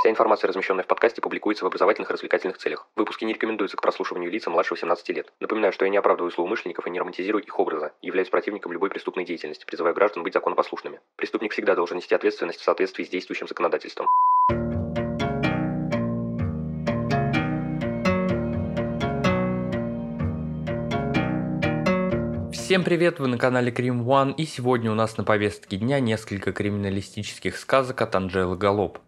Вся информация, размещенная в подкасте, публикуется в образовательных и развлекательных целях. Выпуски не рекомендуются к прослушиванию лица младше 18 лет. Напоминаю, что я не оправдываю злоумышленников и не романтизирую их образа, являюсь противником любой преступной деятельности, призываю граждан быть законопослушными. Преступник всегда должен нести ответственность в соответствии с действующим законодательством. Всем привет, вы на канале Крим One, и сегодня у нас на повестке дня несколько криминалистических сказок от Анжелы Галоп.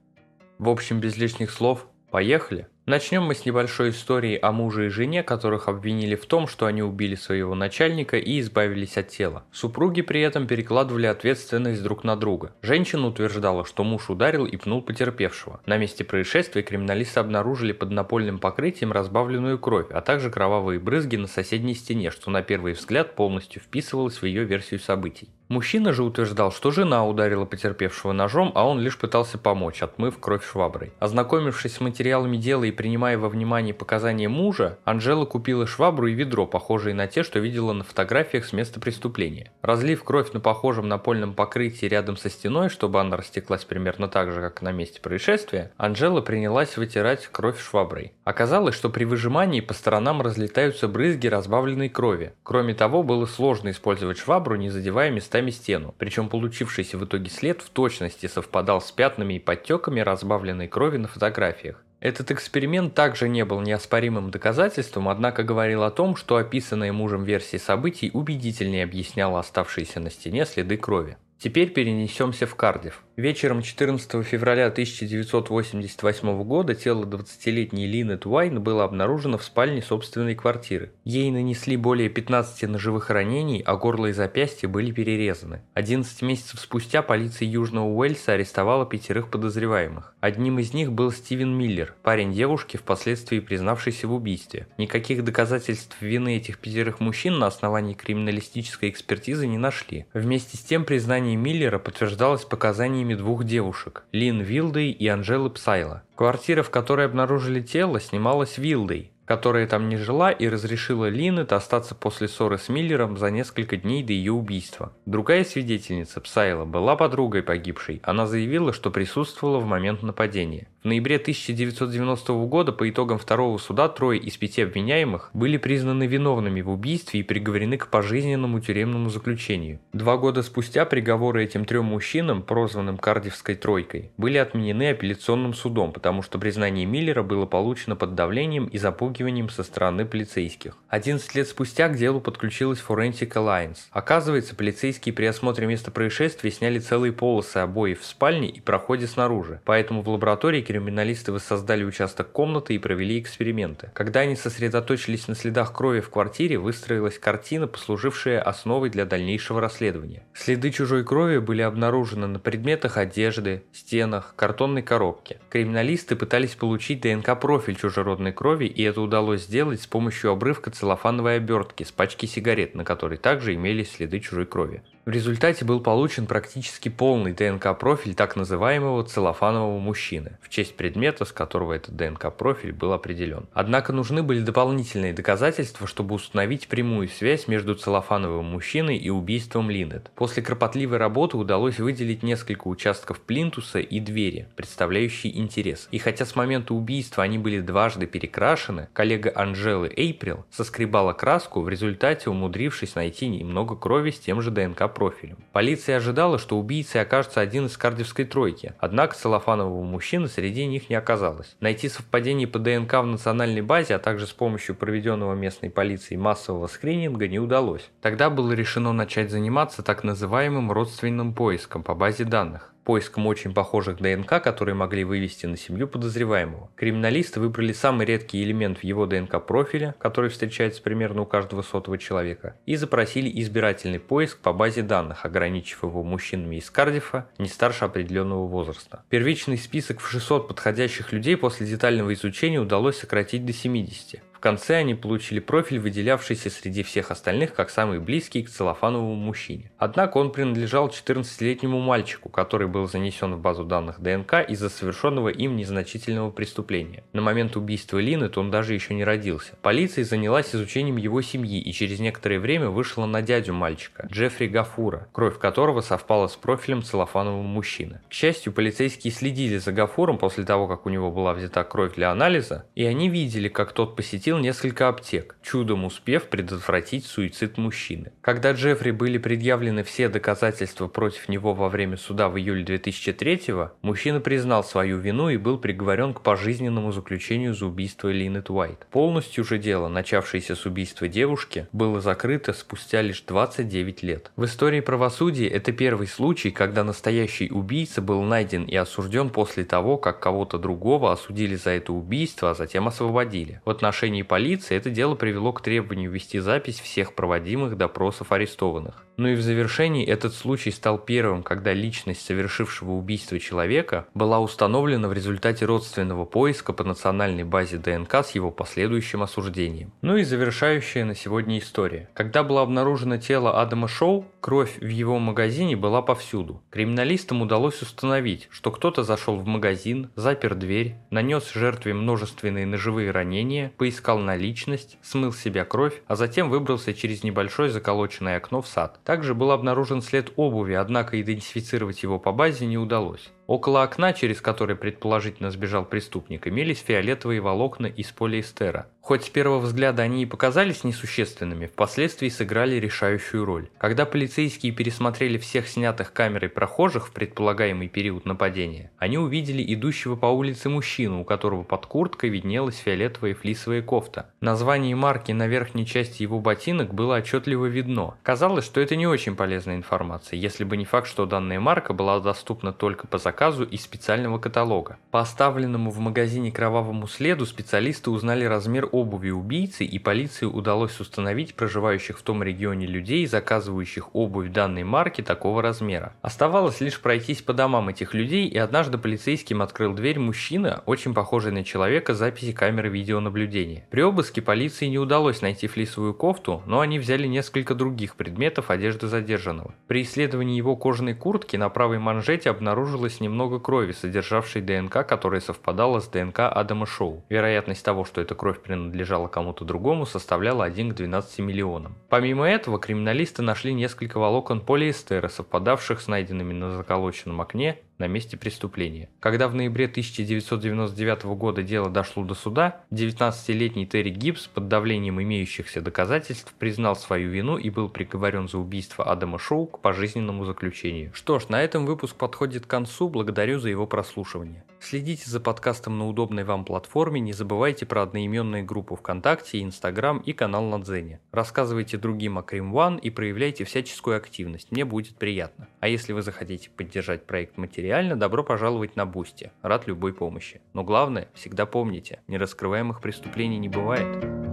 В общем, без лишних слов, поехали! Начнем мы с небольшой истории о муже и жене, которых обвинили в том, что они убили своего начальника и избавились от тела. Супруги при этом перекладывали ответственность друг на друга. Женщина утверждала, что муж ударил и пнул потерпевшего. На месте происшествия криминалисты обнаружили под напольным покрытием разбавленную кровь, а также кровавые брызги на соседней стене, что на первый взгляд полностью вписывалось в ее версию событий. Мужчина же утверждал, что жена ударила потерпевшего ножом, а он лишь пытался помочь, отмыв кровь шваброй. Ознакомившись с материалами дела и принимая во внимание показания мужа, Анжела купила швабру и ведро, похожие на те, что видела на фотографиях с места преступления. Разлив кровь на похожем напольном покрытии рядом со стеной, чтобы она растеклась примерно так же, как на месте происшествия, Анжела принялась вытирать кровь шваброй. Оказалось, что при выжимании по сторонам разлетаются брызги разбавленной крови. Кроме того, было сложно использовать швабру, не задевая местами стену, причем получившийся в итоге след в точности совпадал с пятнами и подтеками разбавленной крови на фотографиях. Этот эксперимент также не был неоспоримым доказательством, однако говорил о том, что описанная мужем версия событий убедительнее объясняла оставшиеся на стене следы крови. Теперь перенесемся в Кардифф. Вечером 14 февраля 1988 года тело 20-летней Линетт Уайт было обнаружено в спальне собственной квартиры. Ей нанесли более 15 ножевых ранений, а горло и запястья были перерезаны. 11 месяцев спустя полиция Южного Уэльса арестовала пятерых подозреваемых. Одним из них был Стивен Миллер, парень девушки, впоследствии признавшийся в убийстве. Никаких доказательств вины этих пятерых мужчин на основании криминалистической экспертизы не нашли. Вместе с тем признание Миллера подтверждалось показаниями двух девушек – Лин Вилдой и Анжелы Псайла. Квартира, в которой обнаружили тело, снималась Вилдой, которая там не жила и разрешила Линетт остаться после ссоры с Миллером за несколько дней до ее убийства. Другая свидетельница, Псайла, была подругой погибшей. Она заявила, что присутствовала в момент нападения. В ноябре 1990 года по итогам второго суда трое из пяти обвиняемых были признаны виновными в убийстве и приговорены к пожизненному тюремному заключению. Два года спустя приговоры этим трем мужчинам, прозванным Кардивской тройкой, были отменены апелляционным судом, потому что признание Миллера было получено под давлением и запугиванием со стороны полицейских. 11 лет спустя к делу подключилась Forensic Alliance. Оказывается, полицейские при осмотре места происшествия сняли целые полосы обоев в спальне и проходе снаружи, поэтому в лаборатории криминалисты воссоздали участок комнаты и провели эксперименты. Когда они сосредоточились на следах крови в квартире, выстроилась картина, послужившая основой для дальнейшего расследования. Следы чужой крови были обнаружены на предметах одежды, стенах, картонной коробке. Криминалисты пытались получить ДНК-профиль чужеродной крови, и это удалось сделать с помощью обрывка целлофановой обертки с пачки сигарет, на которой также имелись следы чужой крови. В результате был получен практически полный ДНК-профиль так называемого целлофанового мужчины, в честь предмета, с которого этот ДНК-профиль был определен. Однако нужны были дополнительные доказательства, чтобы установить прямую связь между целлофановым мужчиной и убийством Линнет. После кропотливой работы удалось выделить несколько участков плинтуса и двери, представляющие интерес. И хотя с момента убийства они были дважды перекрашены, коллега Анжелы Эйприл соскребала краску, в результате умудрившись найти немного крови с тем же ДНК профилем. Полиция ожидала, что убийцей окажется один из кардевской тройки, однако целлофанового мужчины среди них не оказалось. Найти совпадение по ДНК в национальной базе, а также с помощью проведенного местной полицией массового скрининга не удалось. Тогда было решено начать заниматься так называемым родственным поиском по базе данных поиском очень похожих ДНК, которые могли вывести на семью подозреваемого. Криминалисты выбрали самый редкий элемент в его ДНК-профиле, который встречается примерно у каждого сотого человека, и запросили избирательный поиск по базе данных, ограничив его мужчинами из Кардифа не старше определенного возраста. Первичный список в 600 подходящих людей после детального изучения удалось сократить до 70 конце они получили профиль, выделявшийся среди всех остальных как самый близкий к целлофановому мужчине. Однако он принадлежал 14-летнему мальчику, который был занесен в базу данных ДНК из-за совершенного им незначительного преступления. На момент убийства Лины он даже еще не родился. Полиция занялась изучением его семьи и через некоторое время вышла на дядю мальчика, Джеффри Гафура, кровь которого совпала с профилем целлофанового мужчины. К счастью, полицейские следили за Гафуром после того, как у него была взята кровь для анализа, и они видели, как тот посетил несколько аптек, чудом успев предотвратить суицид мужчины. Когда Джеффри были предъявлены все доказательства против него во время суда в июле 2003-го, мужчина признал свою вину и был приговорен к пожизненному заключению за убийство Линет Уайт. Полностью же дело, начавшееся с убийства девушки, было закрыто спустя лишь 29 лет. В истории правосудия это первый случай, когда настоящий убийца был найден и осужден после того, как кого-то другого осудили за это убийство, а затем освободили. В отношении полиции это дело привело к требованию вести запись всех проводимых допросов арестованных. Ну и в завершении этот случай стал первым, когда личность совершившего убийство человека была установлена в результате родственного поиска по национальной базе ДНК с его последующим осуждением. Ну и завершающая на сегодня история. Когда было обнаружено тело Адама Шоу, кровь в его магазине была повсюду. Криминалистам удалось установить, что кто-то зашел в магазин, запер дверь, нанес жертве множественные ножевые ранения, поискал наличность, смыл себя кровь, а затем выбрался через небольшое заколоченное окно в сад. Также был обнаружен след обуви, однако идентифицировать его по базе не удалось. Около окна, через которое предположительно сбежал преступник, имелись фиолетовые волокна из полиэстера. Хоть с первого взгляда они и показались несущественными, впоследствии сыграли решающую роль. Когда полицейские пересмотрели всех снятых камерой прохожих в предполагаемый период нападения, они увидели идущего по улице мужчину, у которого под курткой виднелась фиолетовая флисовая кофта. Название марки на верхней части его ботинок было отчетливо видно. Казалось, что это не очень полезная информация, если бы не факт, что данная марка была доступна только по заказу заказу из специального каталога. По оставленному в магазине кровавому следу специалисты узнали размер обуви убийцы и полиции удалось установить проживающих в том регионе людей, заказывающих обувь данной марки такого размера. Оставалось лишь пройтись по домам этих людей и однажды полицейским открыл дверь мужчина, очень похожий на человека записи камеры видеонаблюдения. При обыске полиции не удалось найти флисовую кофту, но они взяли несколько других предметов одежды задержанного. При исследовании его кожаной куртки на правой манжете обнаружилось немного крови, содержавшей ДНК, которая совпадала с ДНК Адама Шоу. Вероятность того, что эта кровь принадлежала кому-то другому, составляла 1 к 12 миллионам. Помимо этого, криминалисты нашли несколько волокон полиэстера, совпадавших с найденными на заколоченном окне на месте преступления. Когда в ноябре 1999 года дело дошло до суда, 19-летний Терри Гибс под давлением имеющихся доказательств признал свою вину и был приговорен за убийство Адама Шоу к пожизненному заключению. Что ж, на этом выпуск подходит к концу, благодарю за его прослушивание. Следите за подкастом на удобной вам платформе, не забывайте про одноименные группы ВКонтакте, Инстаграм и канал на Дзене. Рассказывайте другим о Crime One и проявляйте всяческую активность, мне будет приятно. А если вы захотите поддержать проект материально, добро пожаловать на Бусти. Рад любой помощи. Но главное, всегда помните, нераскрываемых преступлений не бывает.